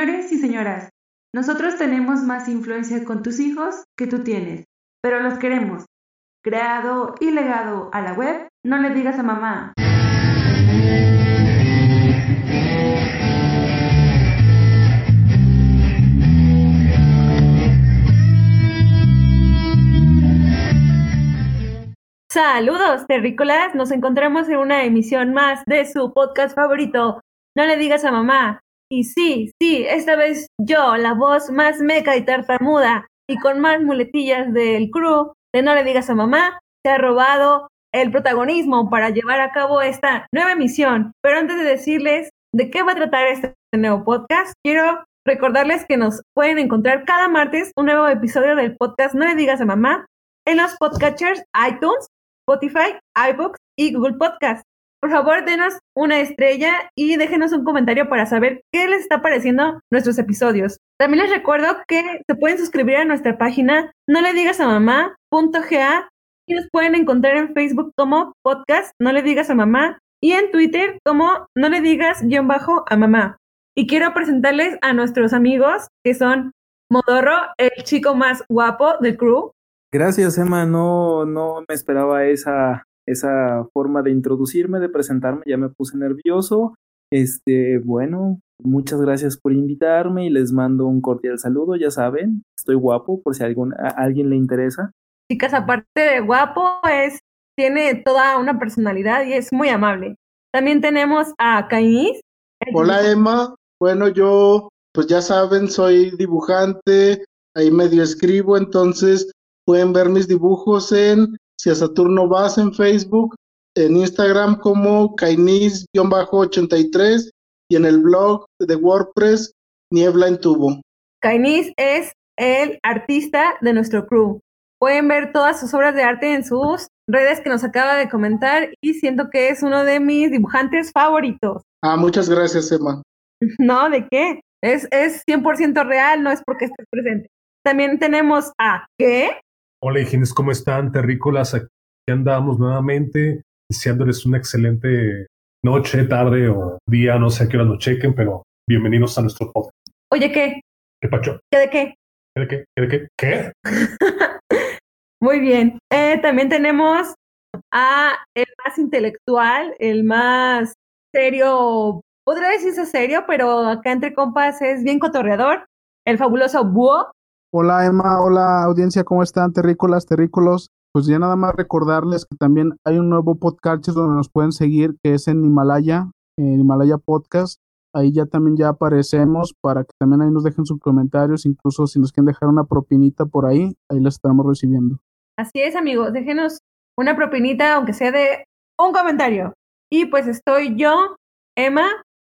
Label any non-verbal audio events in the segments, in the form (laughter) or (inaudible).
Señores y señoras, nosotros tenemos más influencia con tus hijos que tú tienes, pero los queremos. Creado y legado a la web, no le digas a mamá. Saludos, terrícolas. Nos encontramos en una emisión más de su podcast favorito. No le digas a mamá. Y sí, sí, esta vez yo, la voz más meca y tartamuda y con más muletillas del crew de No le digas a mamá, se ha robado el protagonismo para llevar a cabo esta nueva emisión. Pero antes de decirles de qué va a tratar este nuevo podcast, quiero recordarles que nos pueden encontrar cada martes un nuevo episodio del podcast No le digas a mamá en los podcatchers iTunes, Spotify, iBooks y Google Podcast. Por favor, denos una estrella y déjenos un comentario para saber qué les está pareciendo nuestros episodios. También les recuerdo que se pueden suscribir a nuestra página no le digas a mamá.ga y nos pueden encontrar en Facebook como podcast no le digas a mamá y en Twitter como no le digas guion bajo a mamá. Y quiero presentarles a nuestros amigos que son Modorro, el chico más guapo del crew, Gracias, Emma. No, no me esperaba esa, esa forma de introducirme, de presentarme. Ya me puse nervioso. Este, bueno, muchas gracias por invitarme y les mando un cordial saludo. Ya saben, estoy guapo por si a, algún, a alguien le interesa. Chicas, aparte de guapo, es, tiene toda una personalidad y es muy amable. También tenemos a Cainis. Hola, Emma. Bueno, yo, pues ya saben, soy dibujante, ahí medio escribo, entonces Pueden ver mis dibujos en Si a Saturno vas en Facebook, en Instagram como Kainis-83 y en el blog de WordPress Niebla en Tubo. Kainis es el artista de nuestro crew. Pueden ver todas sus obras de arte en sus redes que nos acaba de comentar y siento que es uno de mis dibujantes favoritos. Ah, muchas gracias, Emma. (laughs) No, ¿de qué? Es, es 100% real, no es porque estés presente. También tenemos a ¿qué? Hola, higienes, ¿cómo están? Terrícolas, aquí andamos nuevamente, deseándoles una excelente noche, tarde o día, no sé a qué hora nos chequen, pero bienvenidos a nuestro podcast. Oye, ¿qué? ¿Qué pacho? ¿Qué de qué? ¿Qué de qué? ¿Qué de qué? ¿Qué? (laughs) Muy bien. Eh, también tenemos a el más intelectual, el más serio, podría decirse serio, pero acá entre compas es bien cotorreador, el fabuloso Búho. Hola Emma, hola audiencia, ¿cómo están? Terrícolas, terrícolos. Pues ya nada más recordarles que también hay un nuevo podcast donde nos pueden seguir, que es en Himalaya, en Himalaya Podcast. Ahí ya también ya aparecemos para que también ahí nos dejen sus comentarios, incluso si nos quieren dejar una propinita por ahí, ahí la estamos recibiendo. Así es, amigos, déjenos una propinita, aunque sea de un comentario. Y pues estoy yo, Emma,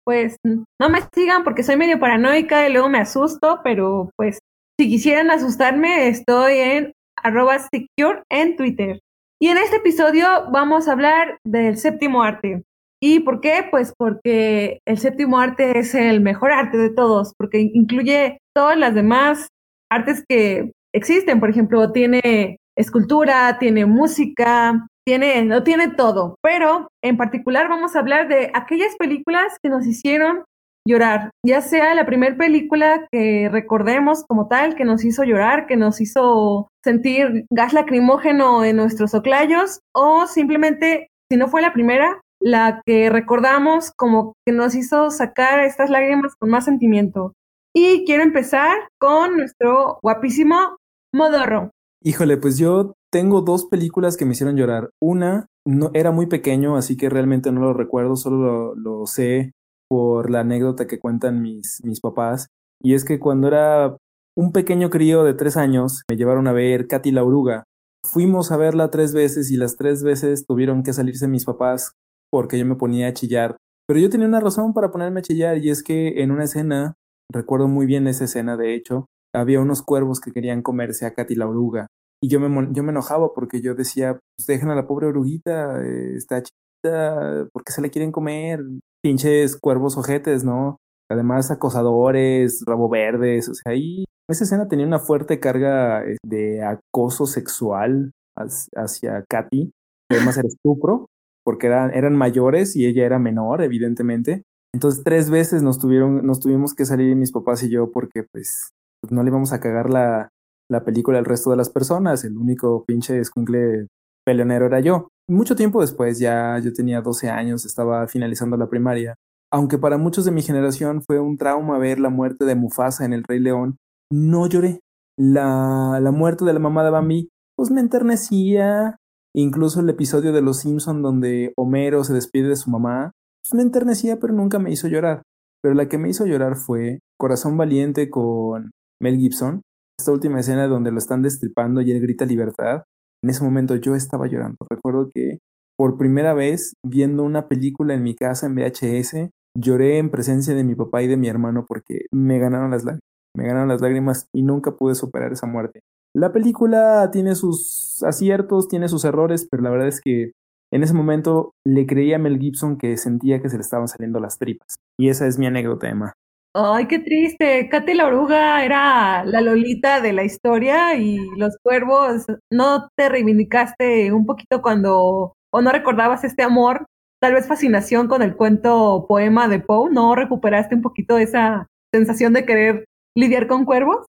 pues no me sigan porque soy medio paranoica y luego me asusto, pero pues si quisieran asustarme, estoy en arroba secure en Twitter. Y en este episodio vamos a hablar del séptimo arte. ¿Y por qué? Pues porque el séptimo arte es el mejor arte de todos, porque incluye todas las demás artes que existen. Por ejemplo, tiene escultura, tiene música, tiene, no tiene todo. Pero en particular vamos a hablar de aquellas películas que nos hicieron llorar, ya sea la primera película que recordemos como tal, que nos hizo llorar, que nos hizo sentir gas lacrimógeno en nuestros oclayos, o simplemente, si no fue la primera, la que recordamos como que nos hizo sacar estas lágrimas con más sentimiento. Y quiero empezar con nuestro guapísimo Modorro. Híjole, pues yo tengo dos películas que me hicieron llorar. Una no era muy pequeño, así que realmente no lo recuerdo, solo lo, lo sé por la anécdota que cuentan mis, mis papás. Y es que cuando era un pequeño crío de tres años, me llevaron a ver Katy la oruga. Fuimos a verla tres veces y las tres veces tuvieron que salirse mis papás porque yo me ponía a chillar. Pero yo tenía una razón para ponerme a chillar y es que en una escena, recuerdo muy bien esa escena de hecho, había unos cuervos que querían comerse a Katy la oruga. Y yo me, yo me enojaba porque yo decía, pues dejen a la pobre oruguita, eh, está chiquita, ¿por qué se la quieren comer? Pinches cuervos ojetes, ¿no? Además, acosadores, rabo verdes, o sea, ahí esa escena tenía una fuerte carga eh, de acoso sexual hacia Katy, además era estupro, porque eran, eran mayores y ella era menor, evidentemente. Entonces tres veces nos, tuvieron, nos tuvimos que salir mis papás y yo porque pues no le íbamos a cagar la, la película al resto de las personas. El único pinche escuincle peleonero era yo. Mucho tiempo después, ya yo tenía 12 años, estaba finalizando la primaria. Aunque para muchos de mi generación fue un trauma ver la muerte de Mufasa en El Rey León, no lloré. La, la muerte de la mamá de Bambi, pues me enternecía. Incluso el episodio de Los Simpson donde Homero se despide de su mamá, pues me enternecía, pero nunca me hizo llorar. Pero la que me hizo llorar fue Corazón Valiente con Mel Gibson, esta última escena donde lo están destripando y él grita libertad, en ese momento yo estaba llorando. Recuerdo que por primera vez viendo una película en mi casa en VHS, lloré en presencia de mi papá y de mi hermano porque me ganaron las lágrimas. Me ganaron las lágrimas y nunca pude superar esa muerte. La película tiene sus aciertos, tiene sus errores, pero la verdad es que en ese momento le creía a Mel Gibson que sentía que se le estaban saliendo las tripas. Y esa es mi anécdota, Emma. Ay, qué triste. Katy la oruga era la Lolita de la historia y los cuervos, ¿no te reivindicaste un poquito cuando, o no recordabas este amor, tal vez fascinación con el cuento poema de Poe? ¿No recuperaste un poquito esa sensación de querer lidiar con cuervos?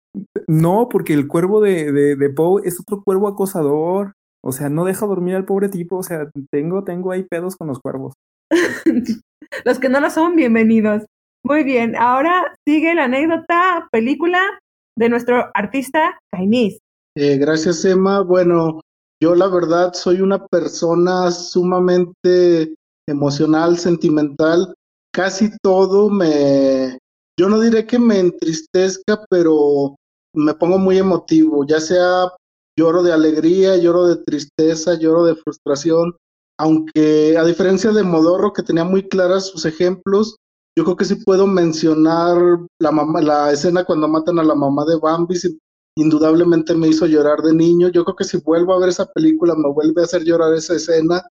No, porque el cuervo de, de, de Poe es otro cuervo acosador. O sea, no deja dormir al pobre tipo. O sea, tengo, tengo ahí pedos con los cuervos. (laughs) los que no lo son, bienvenidos. Muy bien, ahora sigue la anécdota, película de nuestro artista Kainis. Eh, gracias, Emma. Bueno, yo la verdad soy una persona sumamente emocional, sentimental. Casi todo me, yo no diré que me entristezca, pero me pongo muy emotivo, ya sea lloro de alegría, lloro de tristeza, lloro de frustración, aunque a diferencia de Modorro, que tenía muy claras sus ejemplos, yo creo que sí puedo mencionar la, la escena cuando matan a la mamá de Bambi, indudablemente me hizo llorar de niño. Yo creo que si vuelvo a ver esa película me vuelve a hacer llorar esa escena.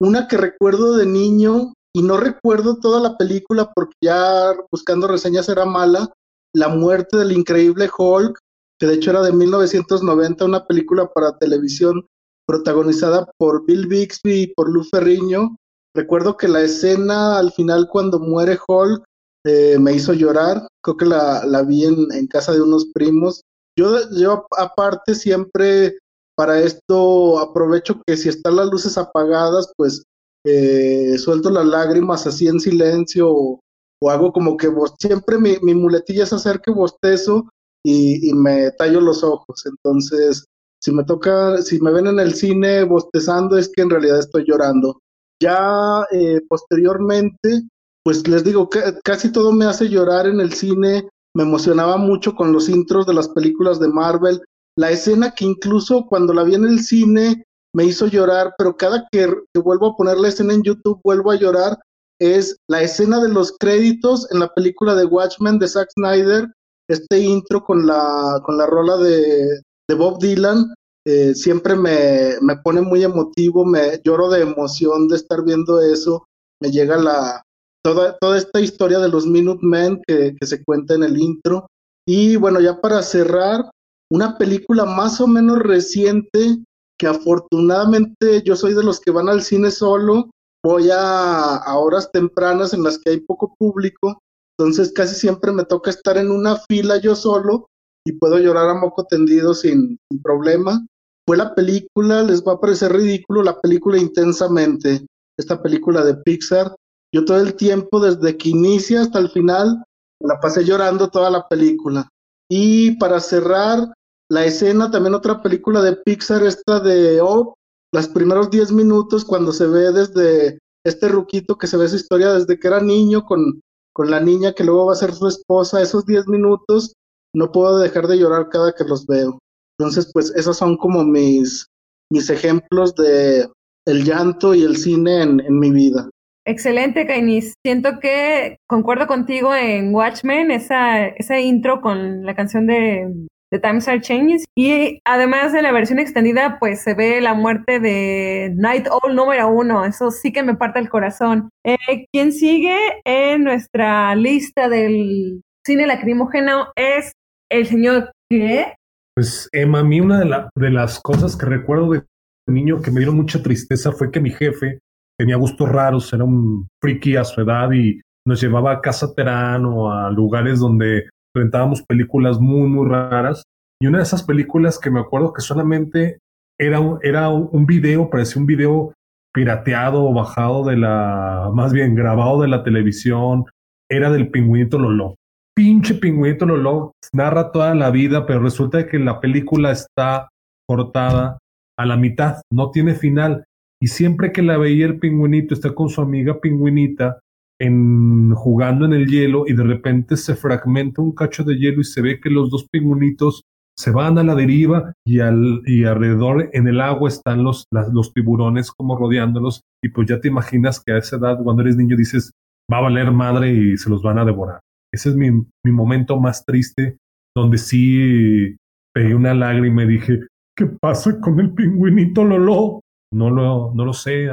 Una que recuerdo de niño y no recuerdo toda la película porque ya buscando reseñas era mala, La muerte del increíble Hulk, que de hecho era de 1990, una película para televisión protagonizada por Bill Bixby y por Lou Ferriño, Recuerdo que la escena al final cuando muere Hulk eh, me hizo llorar. Creo que la, la vi en, en, casa de unos primos. Yo, yo aparte siempre para esto aprovecho que si están las luces apagadas, pues eh, suelto las lágrimas así en silencio o, hago como que siempre mi, mi, muletilla es hacer bostezo y, y, me tallo los ojos. Entonces, si me toca, si me ven en el cine bostezando, es que en realidad estoy llorando. Ya eh, posteriormente, pues les digo, casi todo me hace llorar en el cine, me emocionaba mucho con los intros de las películas de Marvel, la escena que incluso cuando la vi en el cine me hizo llorar, pero cada que, que vuelvo a poner la escena en YouTube vuelvo a llorar, es la escena de los créditos en la película de Watchmen de Zack Snyder, este intro con la, con la rola de, de Bob Dylan, eh, siempre me, me, pone muy emotivo, me lloro de emoción de estar viendo eso, me llega la toda, toda esta historia de los Minutemen que, que se cuenta en el intro. Y bueno, ya para cerrar, una película más o menos reciente que afortunadamente yo soy de los que van al cine solo, voy a, horas tempranas en las que hay poco público, entonces casi siempre me toca estar en una fila yo solo y puedo llorar a moco tendido sin problema fue la película, les va a parecer ridículo, la película intensamente, esta película de Pixar. Yo todo el tiempo, desde que inicia hasta el final, la pasé llorando toda la película. Y para cerrar la escena, también otra película de Pixar, esta de Oh, los primeros 10 minutos, cuando se ve desde este ruquito que se ve su historia desde que era niño con, con la niña que luego va a ser su esposa, esos 10 minutos, no puedo dejar de llorar cada que los veo. Entonces, pues esos son como mis, mis ejemplos de el llanto y el cine en, mi vida. Excelente, Kainis. Siento que concuerdo contigo en Watchmen, esa, esa intro con la canción de, de Times Are Changing. Y además de la versión extendida, pues se ve la muerte de Night Owl número uno. Eso sí que me parte el corazón. Eh, quien sigue en nuestra lista del cine lacrimógeno es el señor ¿qué? Pues Emma, a mí una de, de, las cosas que recuerdo de niño que me dieron mucha tristeza fue que mi jefe tenía gustos raros, era un friki a su edad y nos llevaba a Casa Terán o a lugares donde rentábamos películas muy, muy raras. Y una de esas películas que me acuerdo que solamente era un, era un video, parecía un video pirateado o bajado de la, más bien grabado de la televisión, era del pingüinito Lolo. Pinche pingüinito Lolo narra toda la vida, pero resulta que la película está cortada a la mitad, no tiene final. Y siempre que la veía el pingüinito está con su amiga pingüinita en, jugando en el hielo y de repente se fragmenta un cacho de hielo y se ve que los dos pingüinitos se van a la deriva y, al, y alrededor en el agua están los, los tiburones como rodeándolos y pues ya te imaginas que a esa edad cuando eres niño dices va a valer madre y se los van a devorar. Ese es mi, mi momento más triste donde sí pegué una lágrima y dije, ¿qué pasa con el pingüinito Lolo? No lo, no lo sé,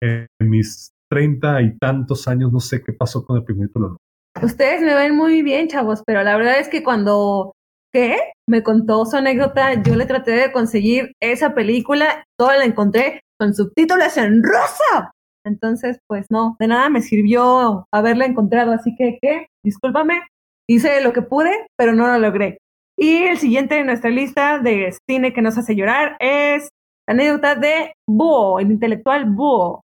en mis treinta y tantos años no sé qué pasó con el pingüinito Lolo. Ustedes me ven muy bien, chavos, pero la verdad es que cuando ¿qué? me contó su anécdota, yo le traté de conseguir esa película, toda la encontré con subtítulos en rosa. Entonces, pues no, de nada me sirvió haberla encontrado, así que, ¿qué? Discúlpame, hice lo que pude, pero no lo logré. Y el siguiente de nuestra lista de cine que nos hace llorar es la anécdota de Búho, el intelectual Búho.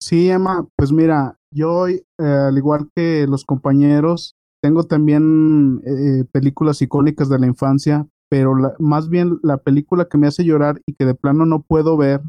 Sí, Emma, pues mira, yo, eh, al igual que los compañeros, tengo también eh, películas icónicas de la infancia, pero más bien la película que me hace llorar y que de plano no puedo ver,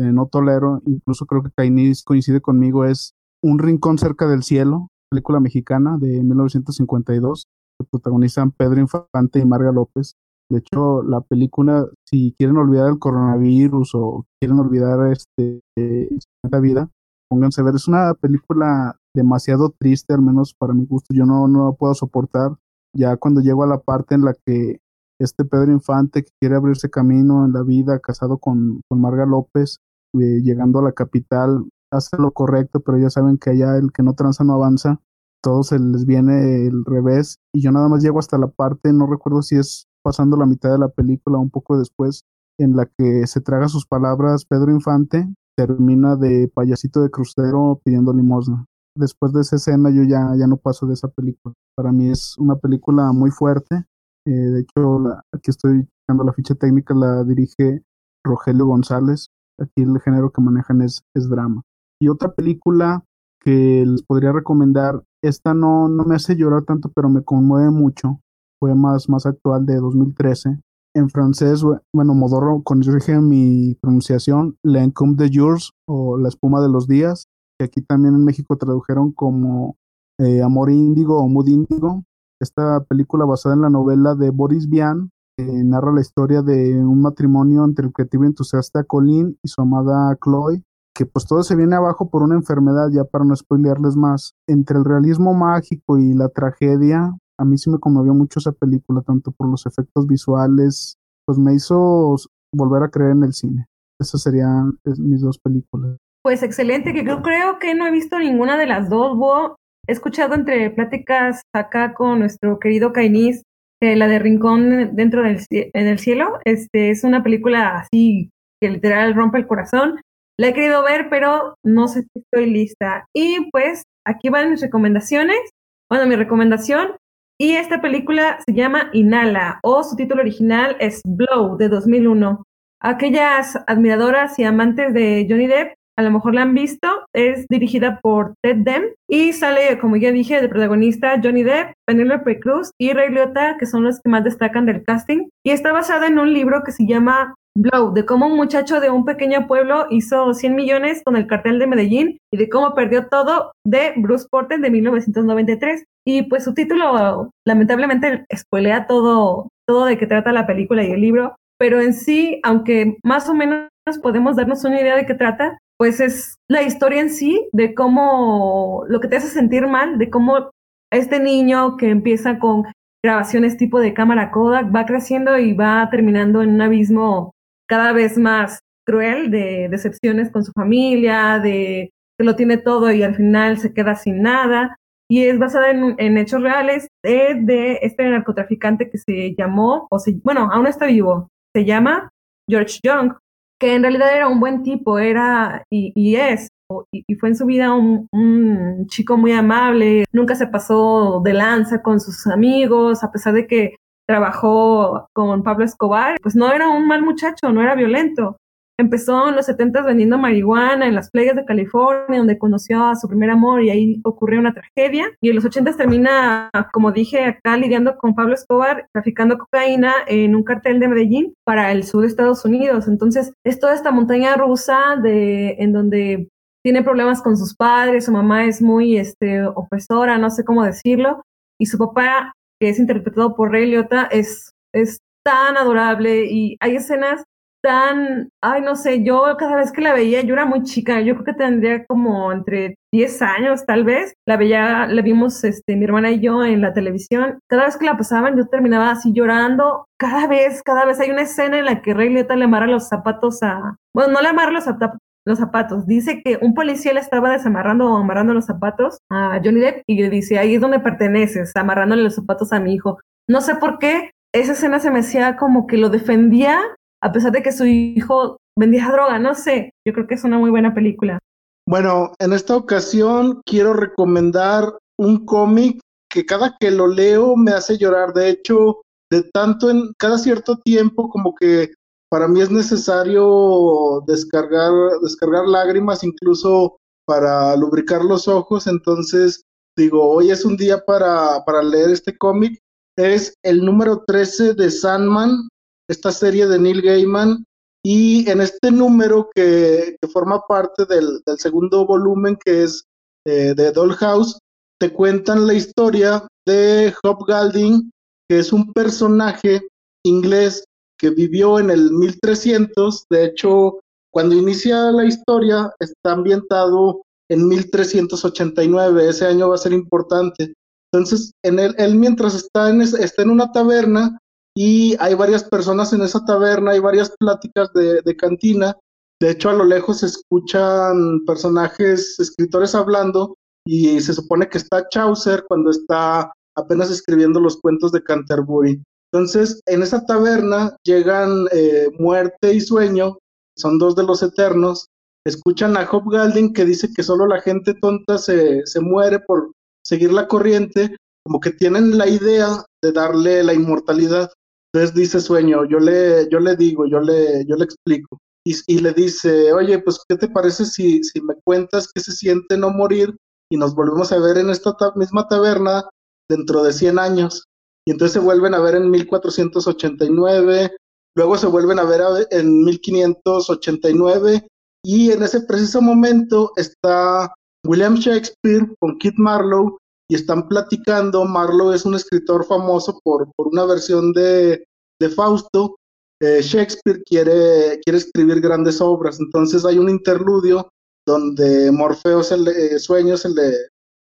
no tolero, incluso creo que Kainis coincide conmigo, es Un Rincón cerca del cielo, película mexicana de 1952, que protagonizan Pedro Infante y Marga López. De hecho, la película, si quieren olvidar el coronavirus o quieren olvidar este, esta vida, pónganse a ver. Es una película demasiado triste, al menos para mi gusto. Yo no, no puedo soportar. Ya cuando llego a la parte en la que este Pedro Infante que quiere abrirse camino en la vida, casado con, con Marga López, eh, llegando a la capital, hace lo correcto, pero ya saben que allá el que no tranza no avanza. Todo se les viene el revés. Y yo nada más llego hasta la parte, no recuerdo si es pasando la mitad de la película, un poco después, en la que se traga sus palabras Pedro Infante, termina de payasito de crucero pidiendo limosna después de esa escena yo ya, ya no paso de esa película. Para mí es una película muy fuerte. Eh, de hecho, aquí estoy dando la ficha técnica, la dirige Rogelio González. Aquí el género que manejan es, drama. Y otra película que les podría recomendar, esta no, no me hace llorar tanto, pero me conmueve mucho. Fue más, más actual de 2013. En francés, bueno, Modorro corrige mi pronunciación, L'Encombe de Jours o La espuma de los días que aquí también en México tradujeron como eh, Amor Índigo o Mood Índigo. Esta película basada en la novela de Boris Vian, narra la historia de un matrimonio entre el creativo entusiasta Colin y su amada Chloe, que pues todo se viene abajo por una enfermedad, ya para no spoilearles más. Entre el realismo mágico y la tragedia, a mí sí me conmovió mucho esa película, tanto por los efectos visuales, pues me hizo volver a creer en el cine. Esas serían mis dos películas. Pues excelente, que yo creo que no he visto ninguna de las dos. He escuchado entre pláticas acá con nuestro querido Kainis que la de Rincón dentro del en el cielo este, es una película así que literal rompe el corazón. La he querido ver, pero no sé si estoy lista. Y pues aquí van mis recomendaciones. Bueno, mi recomendación. Y esta película se llama Inhala o su título original es Blow de 2001. Aquellas admiradoras y amantes de Johnny Depp a lo mejor la han visto, es dirigida por Ted Dem y sale, como ya dije, de protagonista Johnny Depp, Penelope Cruz y Ray Liotta, que son los que más destacan del casting. Y está basada en un libro que se llama Blow, de cómo un muchacho de un pequeño pueblo hizo 100 millones con el cartel de Medellín y de cómo perdió todo de Bruce Porter de 1993. Y pues su título lamentablemente spoilea todo, todo de qué trata la película y el libro, pero en sí, aunque más o menos podemos darnos una idea de qué trata, pues es la historia en sí de cómo lo que te hace sentir mal, de cómo este niño que empieza con grabaciones tipo de cámara Kodak va creciendo y va terminando en un abismo cada vez más cruel de decepciones con su familia, de que lo tiene todo y al final se queda sin nada. Y es basada en, hechos reales de, de, este narcotraficante que se llamó, o se, bueno, aún está vivo, se llama George Young, que en realidad era un buen tipo, era y, es y, y fue en su vida un, un, chico muy amable, nunca se pasó de lanza con sus amigos, a pesar de que trabajó con Pablo Escobar, pues no era un mal muchacho, no era violento. Empezó en los 70 vendiendo marihuana en las playas de California, donde conoció a su primer amor y ahí ocurrió una tragedia. Y en los 80 termina, como dije, acá lidiando con Pablo Escobar, traficando cocaína en un cartel de Medellín para el sur de Estados Unidos. Entonces, es toda esta montaña rusa de, en donde tiene problemas con sus padres, su mamá es muy este, opresora, no sé cómo decirlo, y su papá, que es interpretado por Ray Liotta, es, es tan adorable y hay escenas tan, ay, no sé, yo cada vez que la veía, yo era muy chica, yo creo que tendría como entre 10 años tal vez, la veía, la vimos este, mi hermana y yo en la televisión, cada vez que la pasaban yo terminaba así llorando, cada vez, cada vez hay una escena en la que Rey Liotta le amarra los zapatos a, bueno, no le amarra los zapatos, los zapatos. Dice que un policía le estaba desamarrando o amarrando los zapatos a Johnny Depp y le dice, ahí es donde perteneces, amarrándole los zapatos a mi hijo. No sé por qué, esa escena se me hacía como que lo defendía a pesar de que su hijo vendía droga, no sé, yo creo que es una muy buena película. Bueno, en esta ocasión quiero recomendar un cómic que cada que lo leo me hace llorar. De hecho, de tanto en cada cierto tiempo como que para mí es necesario descargar, descargar lágrimas incluso para lubricar los ojos. Entonces digo, hoy es un día para, para leer este cómic. Es el número 13 de Sandman esta serie de Neil Gaiman. Y en este número que, forma parte del, segundo volumen, que es eh, de Dollhouse, te cuentan la historia de Hop Galding, que es un personaje inglés que vivió en el 1300. De hecho, cuando inicia la historia, está ambientado en 1389. Ese año va a ser importante. Entonces, en él, él mientras está en, está en una taberna, y hay varias personas en esa taberna, hay varias pláticas de, cantina. De hecho, a lo lejos se escuchan personajes, escritores hablando y se supone que está Chaucer cuando está apenas escribiendo los cuentos de Canterbury. Entonces, en esa taberna llegan eh, Muerte y Sueño, son dos de los eternos, escuchan a Hop Galding que dice que solo la gente tonta se, se muere por seguir la corriente, como que tienen la idea de darle la inmortalidad. Entonces dice Sueño, yo le, yo le digo, yo le, yo le explico. Y, le dice, oye, pues, ¿qué te parece si, si me cuentas qué se siente no morir y nos volvemos a ver en esta misma taberna dentro de 100 años? Y entonces se vuelven a ver en 1489, luego se vuelven a ver en 1589 y en ese preciso momento está William Shakespeare con Kit Marlowe y están platicando. Marlowe es un escritor famoso por, por una versión de, de Fausto. Eh, Shakespeare quiere, quiere escribir grandes obras, entonces hay un interludio donde Morfeo se le, eh, sueño se le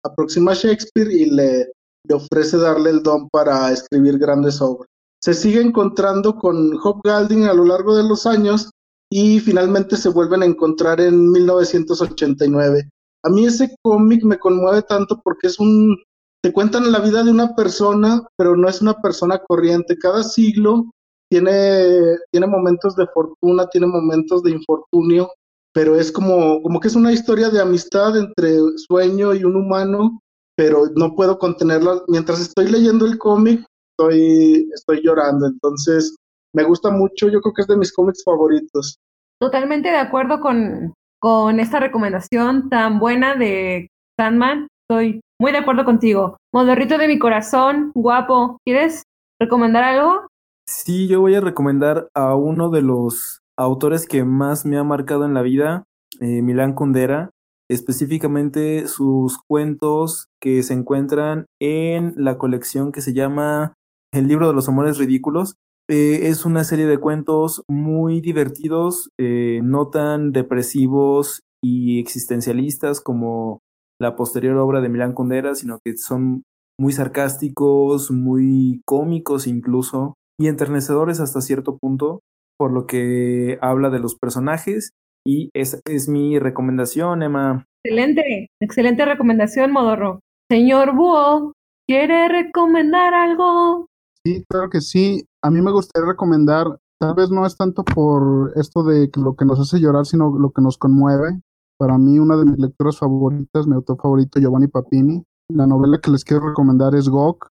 aproxima a Shakespeare y le, le ofrece darle el don para escribir grandes obras. Se sigue encontrando con Hop Galding a lo largo de los años y finalmente se vuelven a encontrar en 1989 a mí ese cómic me conmueve tanto porque es un, te cuentan la vida de una persona, pero no es una persona corriente. Cada siglo tiene, tiene momentos de fortuna, tiene momentos de infortunio, pero es como, como que es una historia de amistad entre sueño y un humano, pero no puedo contenerla. Mientras estoy leyendo el cómic, estoy, estoy llorando. Entonces, me gusta mucho, yo creo que es de mis cómics favoritos. Totalmente de acuerdo con, con esta recomendación tan buena de Sandman. Estoy muy de acuerdo contigo. Modorrito de mi corazón, guapo, ¿quieres recomendar algo? Sí, yo voy a recomendar a uno de los autores que más me ha marcado en la vida, eh, Milán Kundera, específicamente sus cuentos que se encuentran en la colección que se llama El libro de los amores ridículos. Eh, es una serie de cuentos muy divertidos, eh, no tan depresivos y existencialistas como la posterior obra de Milán Kundera, sino que son muy sarcásticos, muy cómicos incluso, y enternecedores hasta cierto punto, por lo que habla de los personajes. Y esa es mi recomendación, Emma. Excelente, excelente recomendación, Modorro. Señor Búho, ¿quiere recomendar algo? Sí, claro que sí. A mí me gustaría recomendar, tal vez no es tanto por esto de lo que nos hace llorar, sino lo que nos conmueve. para mí una de mis lecturas favoritas, mi autor favorito, Giovanni Papini. La novela que les quiero recomendar es Gok,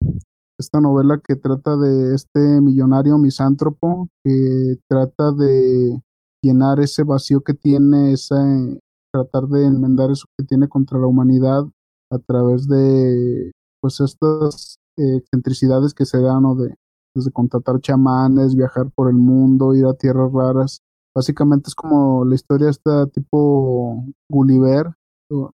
esta novela que trata de este millonario misántropo que trata de llenar ese vacío que tiene, ese, tratar de enmendar eso que tiene contra la humanidad a través de pues estas eh, excentricidades que se dan o de desde contratar chamanes, viajar por el mundo, ir a tierras raras. Básicamente es como la historia está tipo Gulliver,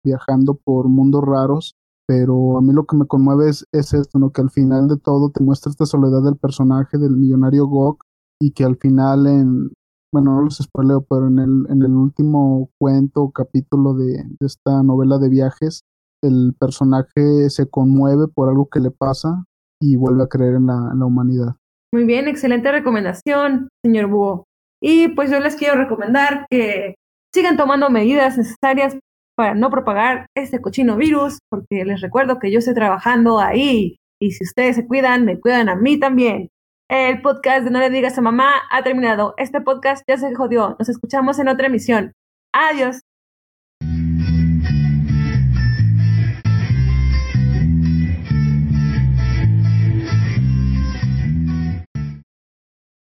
viajando por mundos raros, pero a mí lo que me conmueve es, esto, que al final de todo te muestra esta soledad del personaje del millonario Gok y que al final en, bueno, no los spoileo, pero en el, en el último cuento o capítulo de, esta novela de viajes, el personaje se conmueve por algo que le pasa y vuelve a creer en la, humanidad. Muy bien, excelente recomendación, señor Búho. Y pues yo les quiero recomendar que sigan tomando medidas necesarias para no propagar este cochino virus, porque les recuerdo que yo estoy trabajando ahí y si ustedes se cuidan, me cuidan a mí también. El podcast de No le digas a mamá ha terminado. Este podcast ya se jodió. Nos escuchamos en otra emisión. Adiós.